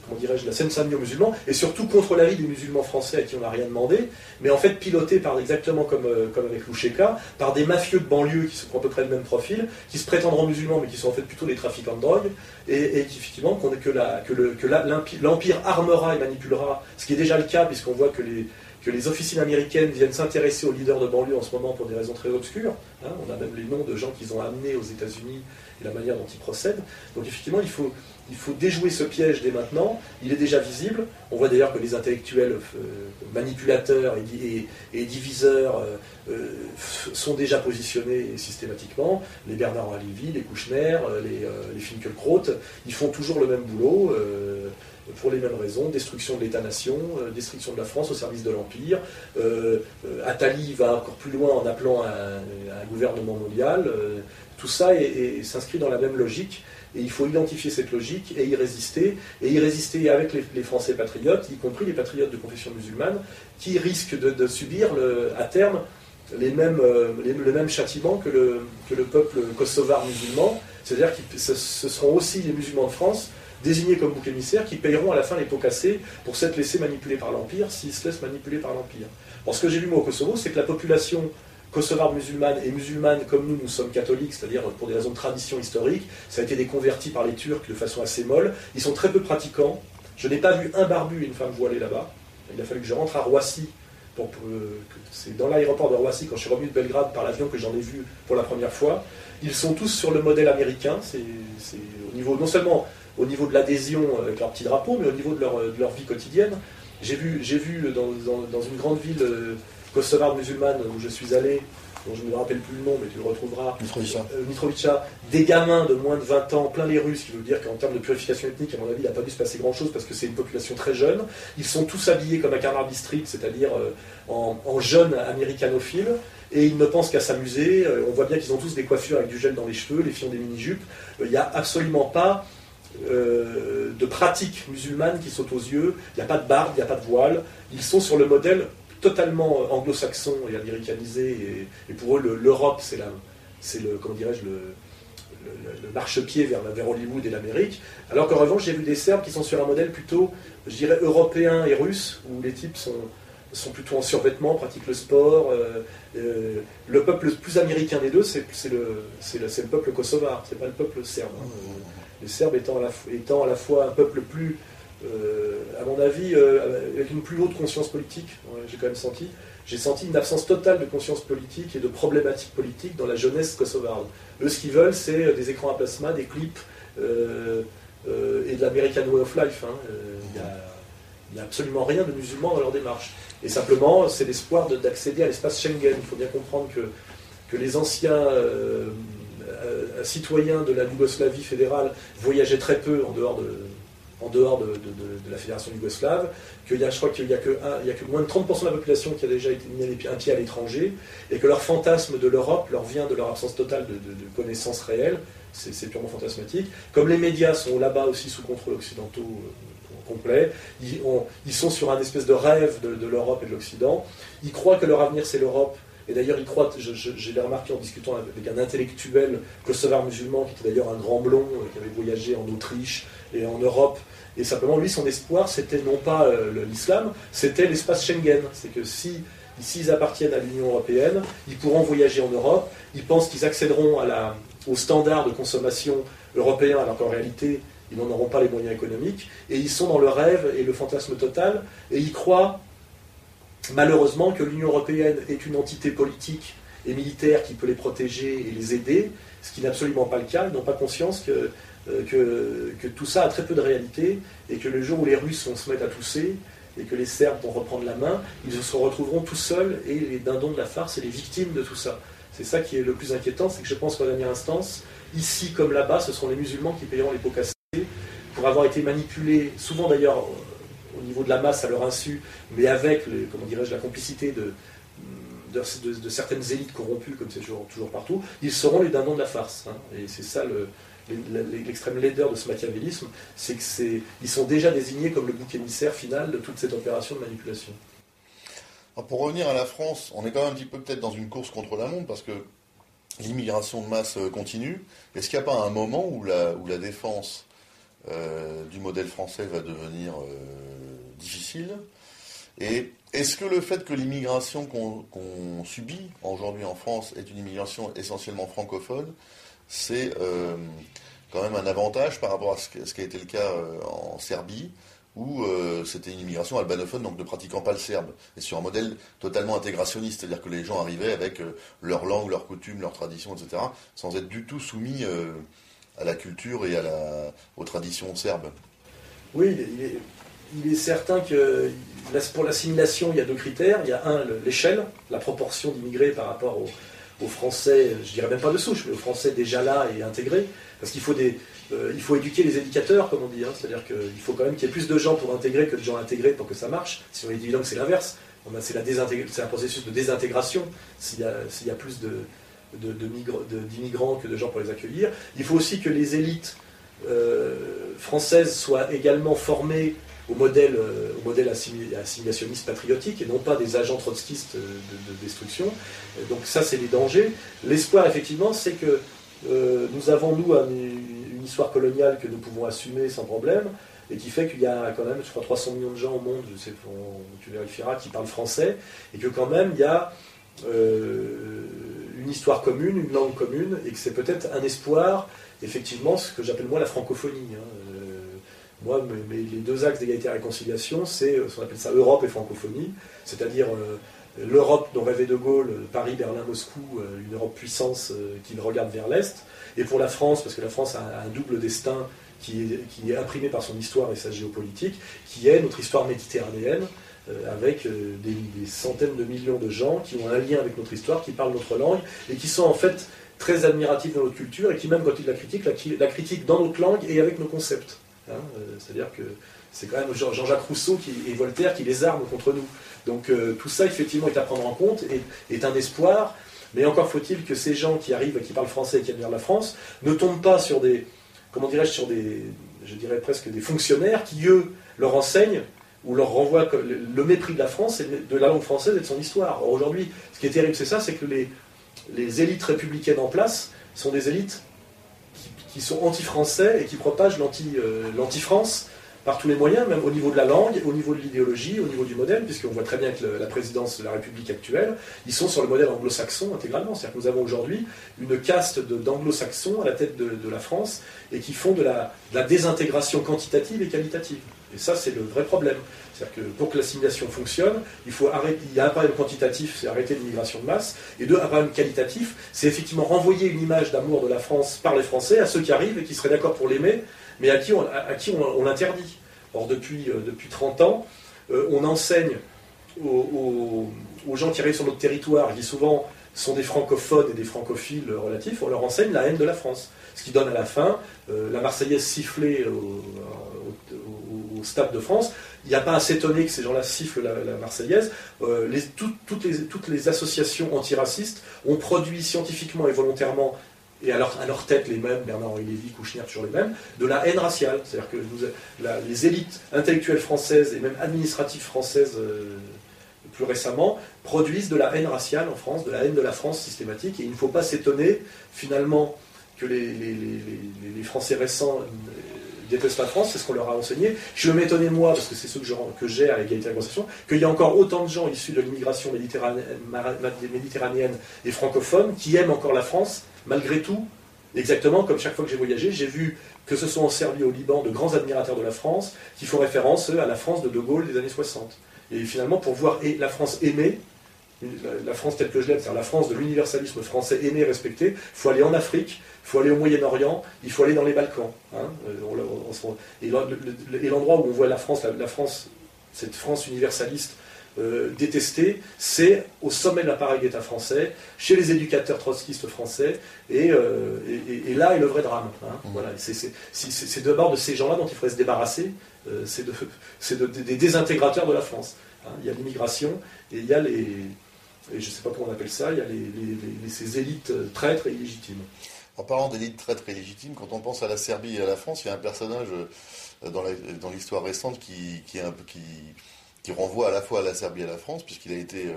comment dirais-je, la Seine-Saint-Denis musulmans, et surtout contre l'avis des musulmans français à qui on n'a rien demandé, mais en fait piloté par exactement comme, euh, avec Loucheka, par des mafieux de banlieue qui sont à peu près le même profil, qui se prétendront musulmans mais qui sont en fait plutôt des trafiquants de drogue, et, qui effectivement que, que, le, que l'empire armera et manipulera, ce qui est déjà le cas puisqu'on voit que les que les officines américaines viennent s'intéresser aux leaders de banlieue en ce moment pour des raisons très obscures. Hein. on a même les noms de gens qu'ils ont amenés aux États-Unis et la manière dont ils procèdent. Donc effectivement, il faut, il faut déjouer ce piège dès maintenant. Il est déjà visible. On voit d'ailleurs que les intellectuels euh, manipulateurs et, diviseurs euh, euh, sont déjà positionnés systématiquement. Les Bernard Lévy, les Kouchner, les, les ils font toujours le même boulot. pour les mêmes raisons, destruction de l'État-nation, destruction de la France au service de l'Empire. Attali va encore plus loin en appelant à un, gouvernement mondial. tout ça s'inscrit dans la même logique. Et il faut identifier cette logique et y résister, et y résister avec les, Français patriotes, y compris les patriotes de confession musulmane, qui risquent de, subir à terme les mêmes, euh, le même châtiment que le, que le peuple kosovar musulman, c'est-à-dire que ce, seront aussi les musulmans de France désignés comme bouc émissaires qui payeront à la fin les pots cassés pour s'être laissés manipuler par l'Empire s'ils se laissent manipuler par l'Empire. Alors ce que j'ai vu moi au Kosovo, c'est que la population kosovar musulmane et musulmane comme nous, nous sommes catholiques, c'est-à-dire pour des raisons de tradition historique, ça a été des convertis par les Turcs de façon assez molle. Ils sont très peu pratiquants. Je n'ai pas vu un barbu et une femme voilée là-bas. Il a fallu que je rentre à Roissy. C'est dans l'aéroport de Roissy, quand je suis revenu de Belgrade par l'avion, que j'en ai vu pour la première fois. Ils sont tous sur le modèle américain. C'est au niveau, non seulement au niveau de l'adhésion avec leur petit drapeau, mais au niveau de leur, de leur vie quotidienne. J'ai vu, vu dans, dans, une grande ville euh, kosovar musulmane où je suis allé, dont je ne me rappelle plus le nom, mais tu le retrouveras, Mitrovica. Euh, des gamins de moins de 20 ans, plein les Russes, qui veut dire qu'en termes de purification ethnique, à mon avis, il n'a pas dû se passer grand-chose parce que c'est une population très jeune. Ils sont tous habillés comme à Carnaby Street, c'est-à-dire euh, en, jeunes américanophiles, et ils ne pensent qu'à s'amuser. Euh, on voit bien qu'ils ont tous des coiffures avec du gel dans les cheveux, les filles ont des mini-jupes. Il n'y a absolument pas de pratique musulmane qui saute aux yeux, il n'y a pas de barbe, il n'y a pas de voile. Ils sont sur le modèle totalement euh, anglo-saxon et américanisé. Et, pour eux, l'Europe, c'est c'est le, comment dirais-je, le, le, marchepied vers, Hollywood et l'Amérique. Alors qu'en revanche, j'ai vu des Serbes qui sont sur un modèle plutôt, je dirais, européen et russe, où les types sont, sont plutôt en survêtement, pratiquent le sport. Euh, euh, le peuple le plus américain des deux, c'est le, le, peuple kosovar, c'est pas le peuple serbe. Hein. Les Serbes étant à, la, étant à la fois un peuple plus à mon avis, euh, avec une plus haute conscience politique, j'ai quand même senti, j'ai senti une absence totale de conscience politique et de problématiques politiques dans la jeunesse kosovarde. Eux, ce qu'ils veulent, c'est euh, des écrans à plasma, des clips et de l'American Way of Life. Hein. Il n'y a, absolument rien de musulman dans leur démarche. Et simplement, c'est l'espoir d'accéder à l'espace Schengen. Il faut bien comprendre que, que les anciens citoyens de la Yougoslavie fédérale voyageaient très peu en dehors de, en dehors de, la fédération yougoslave, qu'il y a, je crois qu'il n'y a, que a que moins de 30% de la population qui a déjà été mis un pied à l'étranger, et que leur fantasme de l'Europe leur vient de leur absence totale de, connaissances réelles, c'est purement fantasmatique. Comme les médias sont là-bas aussi sous contrôle occidentaux euh, complet, ils, sont sur un espèce de rêve de, l'Europe et de l'Occident, ils croient que leur avenir c'est l'Europe, et d'ailleurs, ils croient, j'ai remarqué en discutant avec un intellectuel kosovar musulman, qui était d'ailleurs un grand blond, euh, qui avait voyagé en Autriche et en Europe, et simplement, lui, son espoir, c'était non pas euh, l'islam, c'était l'espace Schengen. C'est que si s'ils appartiennent à l'Union européenne, ils pourront voyager en Europe, ils pensent qu'ils accéderont à la, aux standards de consommation européens, alors qu'en réalité, ils n'en auront pas les moyens économiques, et ils sont dans le rêve et le fantasme total, et ils croient malheureusement que l'Union européenne est une entité politique et militaire qui peut les protéger et les aider, ce qui n'est absolument pas le cas. Ils n'ont pas conscience que, euh, que, tout ça a très peu de réalité et que le jour où les Russes vont se mettre à tousser et que les Serbes vont reprendre la main, ils se retrouveront tout seuls et les dindons de la farce et les victimes de tout ça. C'est ça qui est le plus inquiétant, c'est que je pense qu'en dernière instance, ici comme là-bas, ce seront les musulmans qui payeront les pots cassés pour avoir été manipulés, souvent d'ailleurs au niveau de la masse à leur insu, mais avec, comment dirais-je, la complicité de, certaines élites corrompues, comme c'est toujours, partout, ils seront les dindons de la farce. Hein. Et c'est ça l'extrême laideur de ce machiavélisme, c'est qu'ils sont déjà désignés comme le bouc émissaire final de toute cette opération de manipulation. pour revenir à la France, on est quand même un petit peu peut-être dans une course contre la montre parce que l'immigration de masse euh, continue. Est-ce qu'il n'y a pas un moment où la, où la défense euh, du modèle français va devenir euh, difficile. Et est-ce que le fait que l'immigration qu'on subit aujourd'hui en France est une immigration essentiellement francophone, c'est euh, quand même un avantage par rapport à ce, qui a été le cas en Serbie, où c'était une immigration albanophone, donc ne pratiquant pas le serbe, et sur un modèle totalement intégrationniste, c'est-à-dire que les gens arrivaient avec leur langue, leurs coutumes, leurs traditions, etc., sans être du tout soumis à la culture et à aux traditions serbes. Oui, il est, certain que pour l'assimilation, il y a deux critères. Il y a un, l'échelle, la proportion d'immigrés par rapport aux Français, je dirais même pas de souche, mais aux Français déjà là et intégrés, parce qu'il faut des, euh, il faut éduquer les éducateurs, comme on dit. Hein. C'est-à-dire qu'il faut quand même qu'il y ait plus de gens pour intégrer que de gens intégrés pour que ça marche. Sinon, il est évident que c'est l'inverse. C'est un processus de désintégration s'il y, a plus d'immigrants de, que de gens pour les accueillir. Il faut aussi que les élites euh, françaises soient également formées au modèle, euh, au modèle assimilationniste patriotique et non pas des agents trotskistes de, destruction. Donc ça, c'est les dangers. L'espoir, effectivement, c'est que nous avons, nous, un, histoire coloniale que nous pouvons assumer sans problème, et qui fait qu'il y a quand même, je crois, 300 millions de gens au monde, je sais, tu vérifieras, qui parlent français, et que quand même il y a euh, une histoire commune, une langue commune, et que c'est peut-être un espoir, effectivement, ce que j'appelle moi la francophonie. Hein. Euh, moi, les deux axes d'égalité et réconciliation, c'est euh, ce qu'on appelle ça Europe et francophonie, c'est-à-dire l'Europe dont rêvait De Gaulle, Paris, Berlin, Moscou, une Europe puissance qui regarde vers l'Est, et pour la France, parce que la France a un double destin qui est, imprimé par son histoire et sa géopolitique, qui est notre histoire méditerranéenne, euh, avec euh, des, centaines de millions de gens qui ont un lien avec notre histoire, qui parlent notre langue, et qui sont en fait très admiratifs de notre culture, et qui même quand ils la critiquent, la, critiquent dans notre langue et avec nos concepts. Hein, euh, c'est-à-dire que c'est quand même Jean-Jacques Rousseau et Voltaire qui les arment contre nous. Donc tout ça, effectivement, est à prendre en compte, et est un espoir, mais encore faut-il que ces gens qui arrivent, qui parlent français et qui admirent la France, ne tombent pas sur des, comment dirais-je, sur des, je dirais presque des fonctionnaires qui, eux, leur enseignent ou leur renvoient le mépris de la France, et de la langue française et de son histoire. aujourd'hui, ce qui est terrible, c'est ça, c'est que les, les élites républicaines en place sont des élites qui, sont anti-français et qui propagent euh, l'anti-France par tous les moyens, même au niveau de la langue, au niveau de l'idéologie, au niveau du modèle, puisqu'on voit très bien que la présidence de la République actuelle, ils sont sur le modèle anglo-saxon intégralement. C'est-à-dire que nous avons aujourd'hui une caste d'anglo-saxons à la tête de, la France et qui font de la, désintégration quantitative et qualitative. Et ça, c'est le vrai problème. C'est-à-dire que pour que l'assimilation fonctionne, il faut arrêter, il y a un problème quantitatif, c'est arrêter l'immigration de masse, et deux, un problème qualitatif, c'est effectivement renvoyer une image d'amour de la France par les Français à ceux qui arrivent et qui seraient d'accord pour l'aimer, mais à qui on, l'interdit. Or, depuis, euh, depuis 30 ans, euh, on enseigne aux, gens qui arrivent sur notre territoire, qui souvent sont des francophones et des francophiles relatifs, on leur enseigne la haine de la France. Ce qui donne à la fin euh, la Marseillaise sifflée Stade de France. Il n'y a pas à s'étonner que ces gens-là sifflent la, Marseillaise. les, toutes, les, associations antiracistes ont produit scientifiquement et volontairement et à leur, tête les mêmes, Bernard-Henri Lévy, Kouchner, toujours les mêmes, de la haine raciale. C'est-à-dire que les élites intellectuelles françaises et même administratives françaises euh, plus récemment produisent de la haine raciale en France, de la haine de la France systématique, et il ne faut pas s'étonner finalement que les, Français récents euh, détestent la France, c'est ce qu'on leur a enseigné. Je m'étonner, moi, parce que c'est ce que j'ai à l'égalité de la qu'il y a encore autant de gens issus de l'immigration méditerranéenne et francophone qui aiment encore la France malgré tout, exactement comme chaque fois que j'ai voyagé, j'ai vu, que ce soit en Serbie au Liban, de grands admirateurs de la France qui font référence à la France de De Gaulle des années 60. Et finalement, pour voir la France aimée, la France telle que je l'aime, c'est-à-dire la France de l'universalisme français aimé et respecté, il faut aller en Afrique, il faut aller au Moyen-Orient, il faut aller dans les Balkans. Hein. Euh, et l'endroit où on voit la France, la France, cette France universaliste euh, détesté, c'est au sommet de l'appareil d'État français, chez les éducateurs trotskistes français, et, euh, là est le vrai drame. Hein. Mmh. Voilà, c'est d'abord de ces gens-là dont il faudrait se débarrasser, euh, c'est de, des désintégrateurs de la France. Hein. Il y a l'immigration, et il y a les, je ne sais pas comment on appelle ça, il y a les, ces élites traîtres et illégitimes. En parlant d'élites traîtres et illégitimes, quand on pense à la Serbie et à la France, il y a un personnage dans l'histoire récente qui, renvoie à la fois à la Serbie et à la France, puisqu'il a été euh,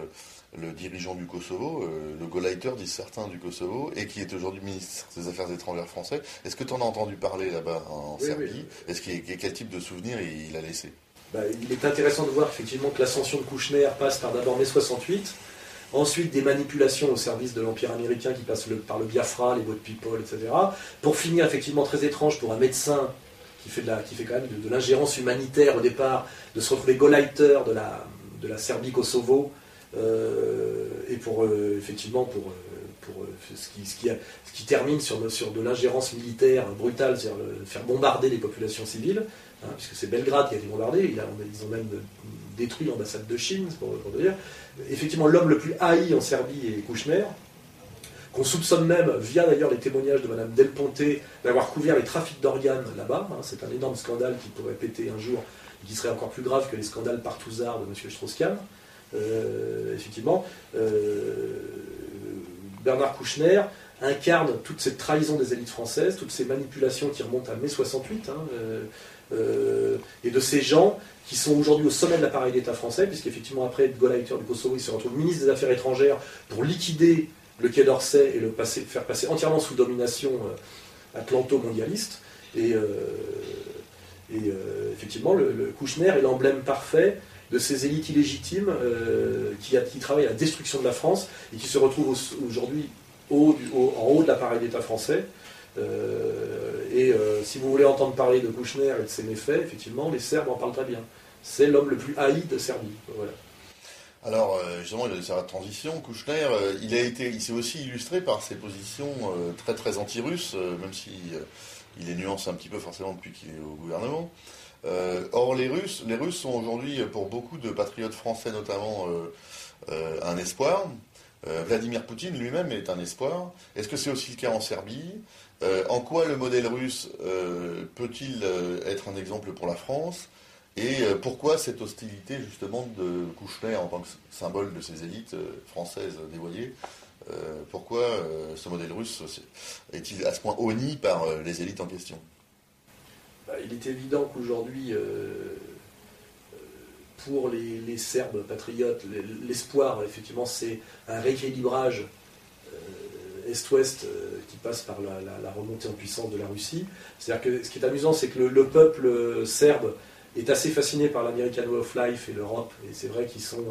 le dirigeant du Kosovo, euh, le Gauleiter, disent certains, du Kosovo, et qui est aujourd'hui ministre des Affaires étrangères français. Est-ce que tu en as entendu parler là-bas en Serbie Est-ce qu'il quel type de souvenirs il, a laissé? Bah, Il est intéressant de voir effectivement que l'ascension de Kouchner passe par d'abord mai 68, ensuite des manipulations au service de l'Empire américain qui passent par le Biafra, les Boat People, etc. Pour finir effectivement très étrange pour un médecin qui fait, de quand même de, l'ingérence humanitaire au départ, de se retrouver Gauleiter de la, Serbie-Kosovo, euh, et pour euh, effectivement pour, euh, ce, qui, termine sur, de l'ingérence militaire brutale, c'est-à-dire faire bombarder les populations civiles, hein, puisque c'est Belgrade qui a été bombardé, ils ont même détruit l'ambassade de Chine, pour, pour dire. Effectivement, l'homme le plus haï en Serbie est Kouchner. qu'on soupçonne même, via d'ailleurs les témoignages de Mme Del Ponte, d'avoir couvert les trafics d'organes là-bas. Hein. c'est un énorme scandale qui pourrait péter un jour qui serait encore plus grave que les scandales partouzards de M. Strauss-Kahn. Euh, effectivement, euh, Bernard Kouchner incarne toute cette trahison des élites françaises, toutes ces manipulations qui remontent à mai 68, hein, euh, et de ces gens qui sont aujourd'hui au sommet de l'appareil d'État français, puisqu'effectivement après Golaiter du Kosovo, il se retrouve ministre des Affaires étrangères pour liquider le Quai d'Orsay et le faire passer entièrement sous domination atlanto-mondialiste. Et, effectivement, le Kouchner est l'emblème parfait de ces élites illégitimes euh, qui, travaillent à la destruction de la France et qui se retrouvent aujourd'hui en haut de l'appareil d'État français. Euh, et euh, si vous voulez entendre parler de Kouchner et de ses méfaits, effectivement, les Serbes en parlent très bien. C'est l'homme le plus haï de Serbie. Alors, justement, il a sa transition. Kouchner, il a été, il s'est aussi illustré par ses positions très très anti-russes, même si les nuance un petit peu forcément depuis qu'il est au gouvernement. Euh, or, les Russes, les Russes sont aujourd'hui, pour beaucoup de patriotes français notamment, euh, euh, un espoir. Vladimir Poutine lui-même est un espoir. Est-ce que c'est aussi le cas en Serbie? En quoi le modèle russe peut-il être un exemple pour la France? Et pourquoi cette hostilité justement de Kouchner en tant que symbole de ces élites françaises dévoyées Pourquoi ce modèle russe est-il à ce point honni par les élites en question? Bah, il est évident qu'aujourd'hui, euh, euh, pour les, Serbes patriotes, l'espoir, effectivement, c'est un rééquilibrage euh, Est-Ouest qui passe par la, remontée en puissance de la Russie. C'est-à-dire que ce qui est amusant, c'est que le, peuple serbe est assez fasciné par l'American Way of Life et l'Europe, et c'est vrai qu'ils sont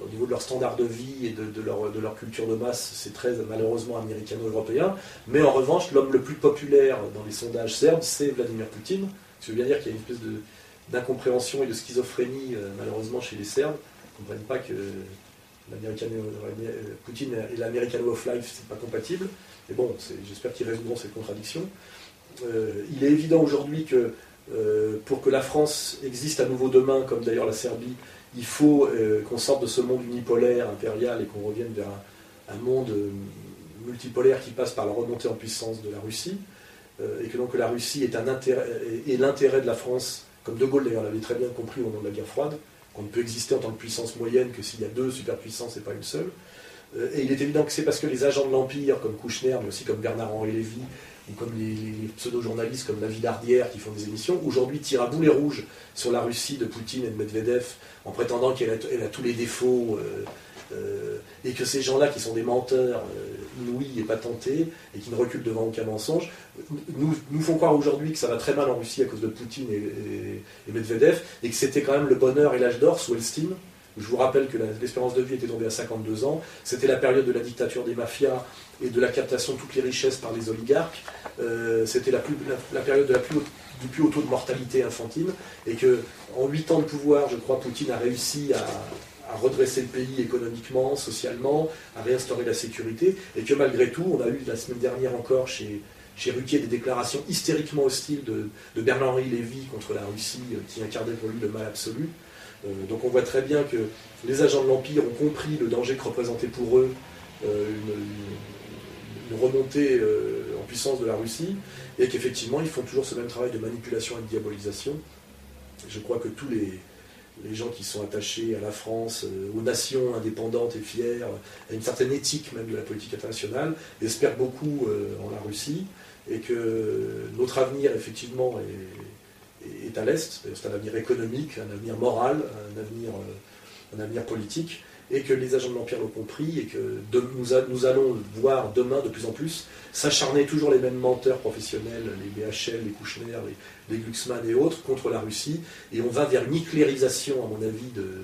au niveau de leur standard de vie et de, leur, de leur, culture de masse, c'est très malheureusement américano-européen. Mais en revanche, l'homme le plus populaire dans les sondages serbes, c'est Vladimir Poutine. Ce qui veut bien dire qu'il y a une espèce d'incompréhension et de schizophrénie, euh, malheureusement, chez les Serbes. Ils ne comprennent pas que Poutine et l'American of Life, c'est pas compatible. Mais bon, j'espère qu'ils résoudront cette contradiction. Euh, il est évident aujourd'hui que euh, pour que la France existe à nouveau demain, comme d'ailleurs la Serbie, il faut euh, qu'on sorte de ce monde unipolaire, impérial, et qu'on revienne vers un, monde euh, multipolaire qui passe par la remontée en puissance de la Russie, euh, et que donc la Russie est, l'intérêt de la France, comme De Gaulle d'ailleurs l'avait très bien compris au moment de la guerre froide, qu'on ne peut exister en tant que puissance moyenne que s'il y a deux superpuissances et pas une seule. Et il est évident que c'est parce que les agents de l'Empire, comme Kouchner, mais aussi comme Bernard-Henri Lévy, ou comme les, pseudo-journalistes comme David Ardière qui font des émissions, aujourd'hui tirent à boulet rouge sur la Russie de Poutine et de Medvedev en prétendant qu'elle a, tous les défauts euh, euh, et que ces gens-là qui sont des menteurs euh, inouïs et patentés et qui ne reculent devant aucun mensonge, nous, font croire aujourd'hui que ça va très mal en Russie à cause de Poutine et, Medvedev et que c'était quand même le bonheur et l'âge d'or sous Elstine. Je vous rappelle que l'espérance de vie était tombée à 52 ans. C'était la période de la dictature des mafias et de la captation de toutes les richesses par les oligarques. Euh, c'était la, période du plus haut taux de mortalité infantile. Et que en 8 ans de pouvoir, je crois, Poutine a réussi à, redresser le pays économiquement, socialement, à réinstaurer la sécurité. Et que malgré tout, on a eu la semaine dernière encore chez, Ruquier des déclarations hystériquement hostiles de, de Bernard-Henri Lévy contre la Russie, euh, qui incarnait pour lui le mal absolu. Euh, donc on voit très bien que les agents de l'Empire ont compris le danger que représentait pour eux euh, une, remontée en puissance de la Russie, et qu'effectivement ils font toujours ce même travail de manipulation et de diabolisation. Je crois que tous les, gens qui sont attachés à la France, aux nations indépendantes et fières, à une certaine éthique même de la politique internationale, espèrent beaucoup en la Russie, et que notre avenir effectivement est est à l'Est, c'est un avenir économique, un avenir moral, un avenir, euh, un avenir politique, et que les agents de l'Empire l'ont compris, et que nous, allons voir demain de plus en plus s'acharner toujours les mêmes menteurs professionnels, les BHL, les Kouchner, les, Glucksmann et autres, contre la Russie, et on va vers une éclairisation, à mon avis, de,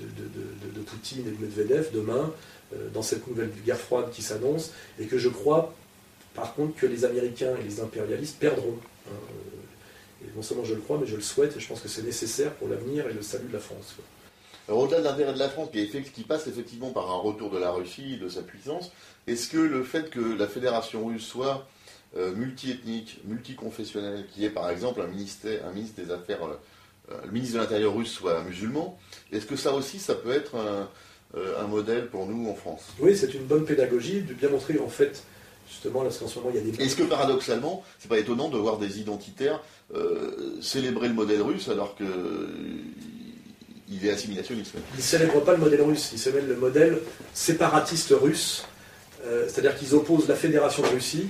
de, Poutine et de Medvedev demain, euh, dans cette nouvelle guerre froide qui s'annonce, et que je crois, par contre, que les Américains et les impérialistes perdront. Hein, et non seulement je le crois, mais je le souhaite, et je pense que c'est nécessaire pour l'avenir et le salut de la France. Au-delà de l'intérêt de la France, qui, passe effectivement par un retour de la Russie, de sa puissance, est-ce que le fait que la fédération russe soit euh, multiethnique, multiconfessionnelle, qui est par exemple un, ministère, un ministre des Affaires, euh, le ministre de l'Intérieur russe soit musulman, est-ce que ça aussi, ça peut être un modèle pour nous en France? Oui, c'est une bonne pédagogie de bien montrer en fait justement parce qu'en ce moment il y a des. Est-ce que paradoxalement, c'est pas étonnant de voir des identitaires célébrer le modèle russe alors que il est assimilationniste. Ils ne célèbrent pas le modèle russe, ils célèbrent le modèle séparatiste russe, euh, c'est-à-dire qu'ils opposent la fédération de Russie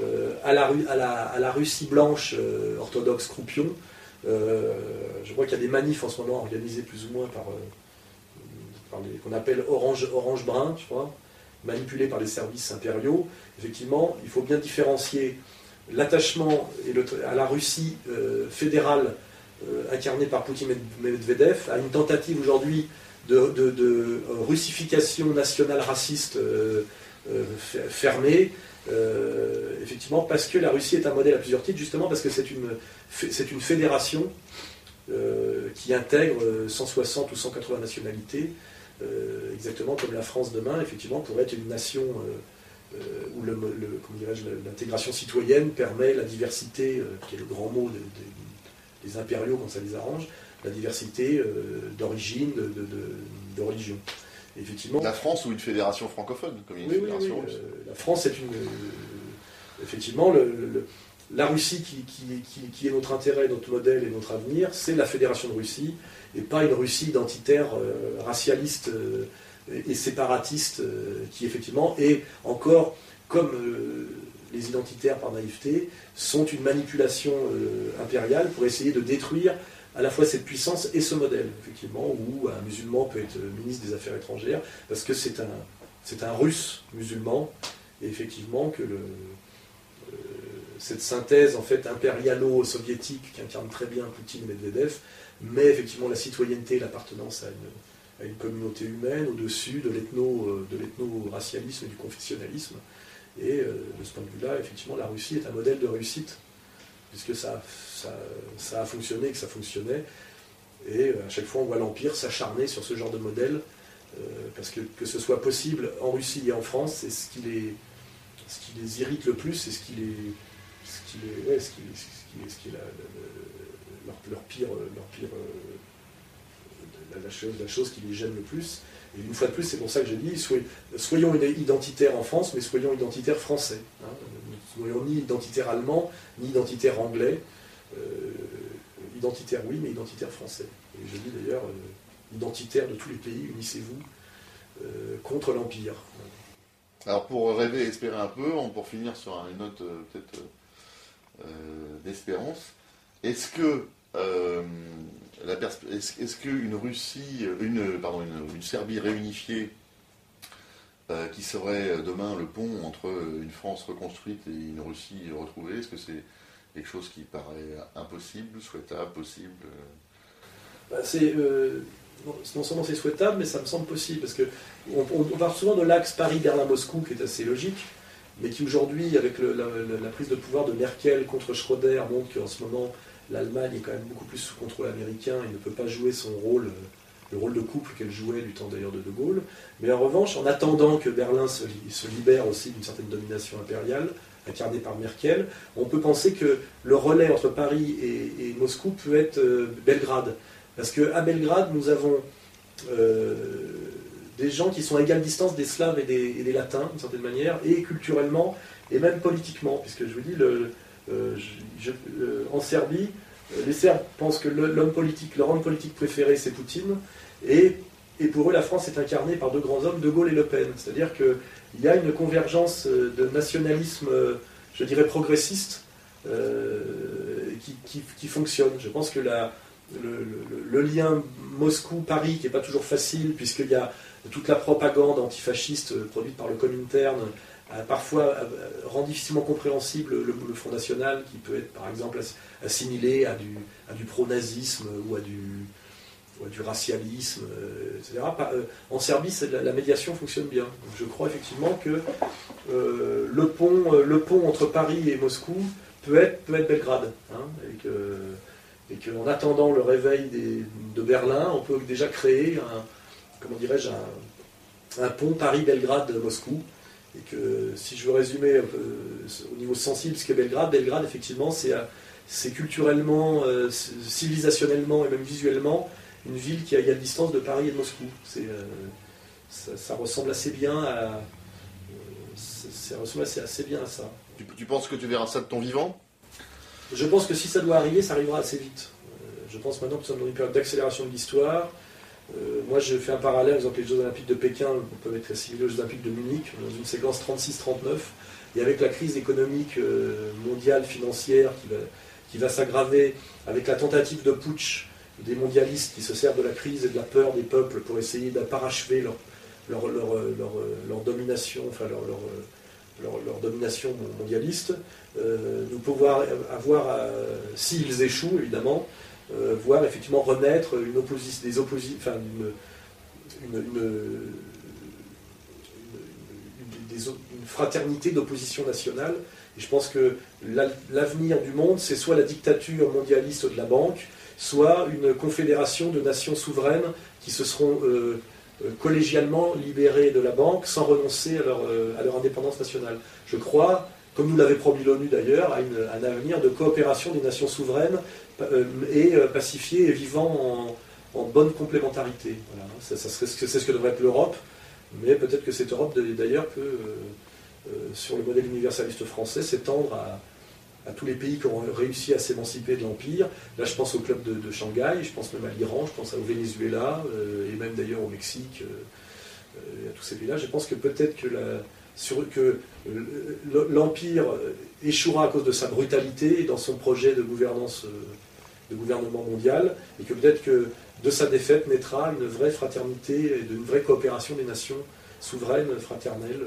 euh, à, la, Russie blanche euh, orthodoxe croupion. je vois qu'il y a des manifs en ce moment organisés plus ou moins par, les qu'on appelle orange, orange brun, je crois, manipulés par les services impériaux. Effectivement, il faut bien différencier l'attachement à la Russie fédérale incarné par Poutine Medvedev, à une tentative aujourd'hui de, euh, russification nationale raciste euh, fermée, effectivement, parce que la Russie est un modèle à plusieurs titres, justement parce que c'est une, c'est une fédération qui intègre 160 ou 180 nationalités, exactement comme la France demain, effectivement, pourrait être une nation où l'intégration citoyenne permet la diversité, qui est le grand mot des les impériaux quand ça les arrange, la diversité euh, d'origine, de, religion. effectivement, la France ou une fédération francophone, comme une fédération euh, La France est une. Euh, effectivement, la Russie qui, est notre intérêt, notre modèle et notre avenir, c'est la fédération de Russie, et pas une Russie identitaire, racialiste et séparatiste, qui effectivement est encore, comme les identitaires par naïveté, sont une manipulation euh, impériale pour essayer de détruire à la fois cette puissance et ce modèle, effectivement, où un musulman peut être ministre des Affaires étrangères, parce que c'est un, russe musulman, et effectivement que euh, cette synthèse en fait impérialo-soviétique qui incarne très bien Poutine et Medvedev, met effectivement la citoyenneté et l'appartenance à une, à une communauté humaine au-dessus de l'ethno, euh, de l'ethno-racialisme et du confessionnalisme. Et euh, de ce point de vue-là, effectivement, la Russie est un modèle de réussite, puisque ça, a fonctionné et que ça fonctionnait. Et euh, à chaque fois, on voit l'Empire s'acharner sur ce genre de modèle, euh, parce que que ce soit possible en Russie et en France, c'est ce qui les, irrite le plus, c'est ce qui ce qui ouais, ce qui, ce qui, est leur, leur, pire, leur pire la, chose, la chose qui les gêne le plus. Une fois de plus, c'est pour ça que j'ai dit, soyons identitaires en France, mais soyons identitaires français. Hein. Ne soyons ni identitaires allemands, ni identitaires anglais. Euh, identitaires oui, mais identitaires français. Et je dis d'ailleurs, euh, identitaires de tous les pays, unissez-vous euh, contre l'Empire. Alors pour rêver et espérer un peu, pour finir sur une note peut-être d'espérance, est-ce que est-ce qu'une Russie, une, Serbie réunifiée, euh, qui serait demain le pont entre une France reconstruite et une Russie retrouvée, est-ce que c'est quelque chose qui paraît impossible, souhaitable, possible bah, C'est euh, non seulement c'est souhaitable, mais ça me semble possible parce que on, parle souvent de l'axe Paris-Berlin-Moscou qui est assez logique, mais qui aujourd'hui, avec la, la, prise de pouvoir de Merkel contre Schröder, montre qu'en ce moment l'Allemagne est quand même beaucoup plus sous contrôle américain et ne peut pas jouer son rôle, euh, le rôle de couple qu'elle jouait du temps d'ailleurs de De Gaulle. Mais en revanche, en attendant que Berlin se, libère aussi d'une certaine domination impériale, incarnée par Merkel, on peut penser que le relais entre Paris et, Moscou peut être euh, Belgrade. Parce qu'à Belgrade, nous avons euh, des gens qui sont à égale distance des Slaves et des, Latins, d'une certaine manière, et culturellement, et même politiquement, puisque je vous dis, le, euh, euh, en Serbie, euh, les Serbes pensent que l'homme politique, leur homme politique préféré, c'est Poutine, et, pour eux, la France est incarnée par deux grands hommes, De Gaulle et Le Pen. C'est-à-dire qu'il y a une convergence de nationalisme, je dirais, progressiste, qui, fonctionne. Je pense que le, lien Moscou-Paris, qui n'est pas toujours facile, puisqu'il y a toute la propagande antifasciste produite par le Comintern, parfois rend difficilement compréhensible le, Front National, qui peut être par exemple assimilé à du, pro-nazisme ou à du, racialisme, euh, etc. Euh, en Serbie, la, médiation fonctionne bien. je crois effectivement que euh, le, pont, le pont entre Paris et Moscou peut être, Belgrade. Hein, et qu'en attendant le réveil de Berlin, on peut déjà créer comment dirais-je, un pont Paris-Belgrade-Moscou et que si je veux résumer un peu, au niveau sensible ce qu'est Belgrade, Belgrade effectivement c'est euh, culturellement, euh, civilisationnellement et même visuellement une ville qui à égale distance de Paris et de Moscou. C'est euh, ça, ressemble assez bien à. Ça ressemble assez, bien à ça. Tu, penses que tu verras ça de ton vivant? Je pense que si ça doit arriver, ça arrivera assez vite. je pense maintenant que nous sommes dans une période d'accélération de l'histoire. Moi, je fais un parallèle, avec les Jeux Olympiques de Pékin peuvent être assimilés aux Jeux Olympiques de Munich, dans une séquence 36-39. Et avec la crise économique mondiale, financière, qui va, s'aggraver avec la tentative de putsch des mondialistes qui se servent de la crise et de la peur des peuples pour essayer de parachever leur, leur, leur, domination, enfin leur, domination mondialiste. Euh, nous pouvons avoir, euh, s'ils échouent évidemment, euh, voir effectivement renaître une des oppositions, enfin une, une fraternité d'opposition nationale et je pense que l'avenir du monde, c'est soit la dictature mondialiste de la banque, soit une confédération de nations souveraines qui se seront euh, euh, collégialement libérées de la banque sans renoncer euh, à leur, indépendance nationale. Je crois, comme nous l'avait promis l'ONU d'ailleurs, à, un avenir de coopération des nations souveraines et pacifiées et vivant en, bonne complémentarité. Voilà. c'est ce que devrait être l'Europe, mais peut-être que cette Europe d'ailleurs peut euh, sur le modèle universaliste français, s'étendre à, tous les pays qui ont réussi à s'émanciper de l'Empire. Là, je pense au club de, Shanghai, je pense même à l'Iran, je pense au Venezuela, euh, et même d'ailleurs au Mexique, euh, et à tous ces pays-là. Je pense que peut-être que, que l'Empire échouera à cause de sa brutalité dans son projet de gouvernance, de gouvernement mondial, et que peut-être que de sa défaite naîtra une vraie fraternité et une vraie coopération des nations souveraines, fraternelles.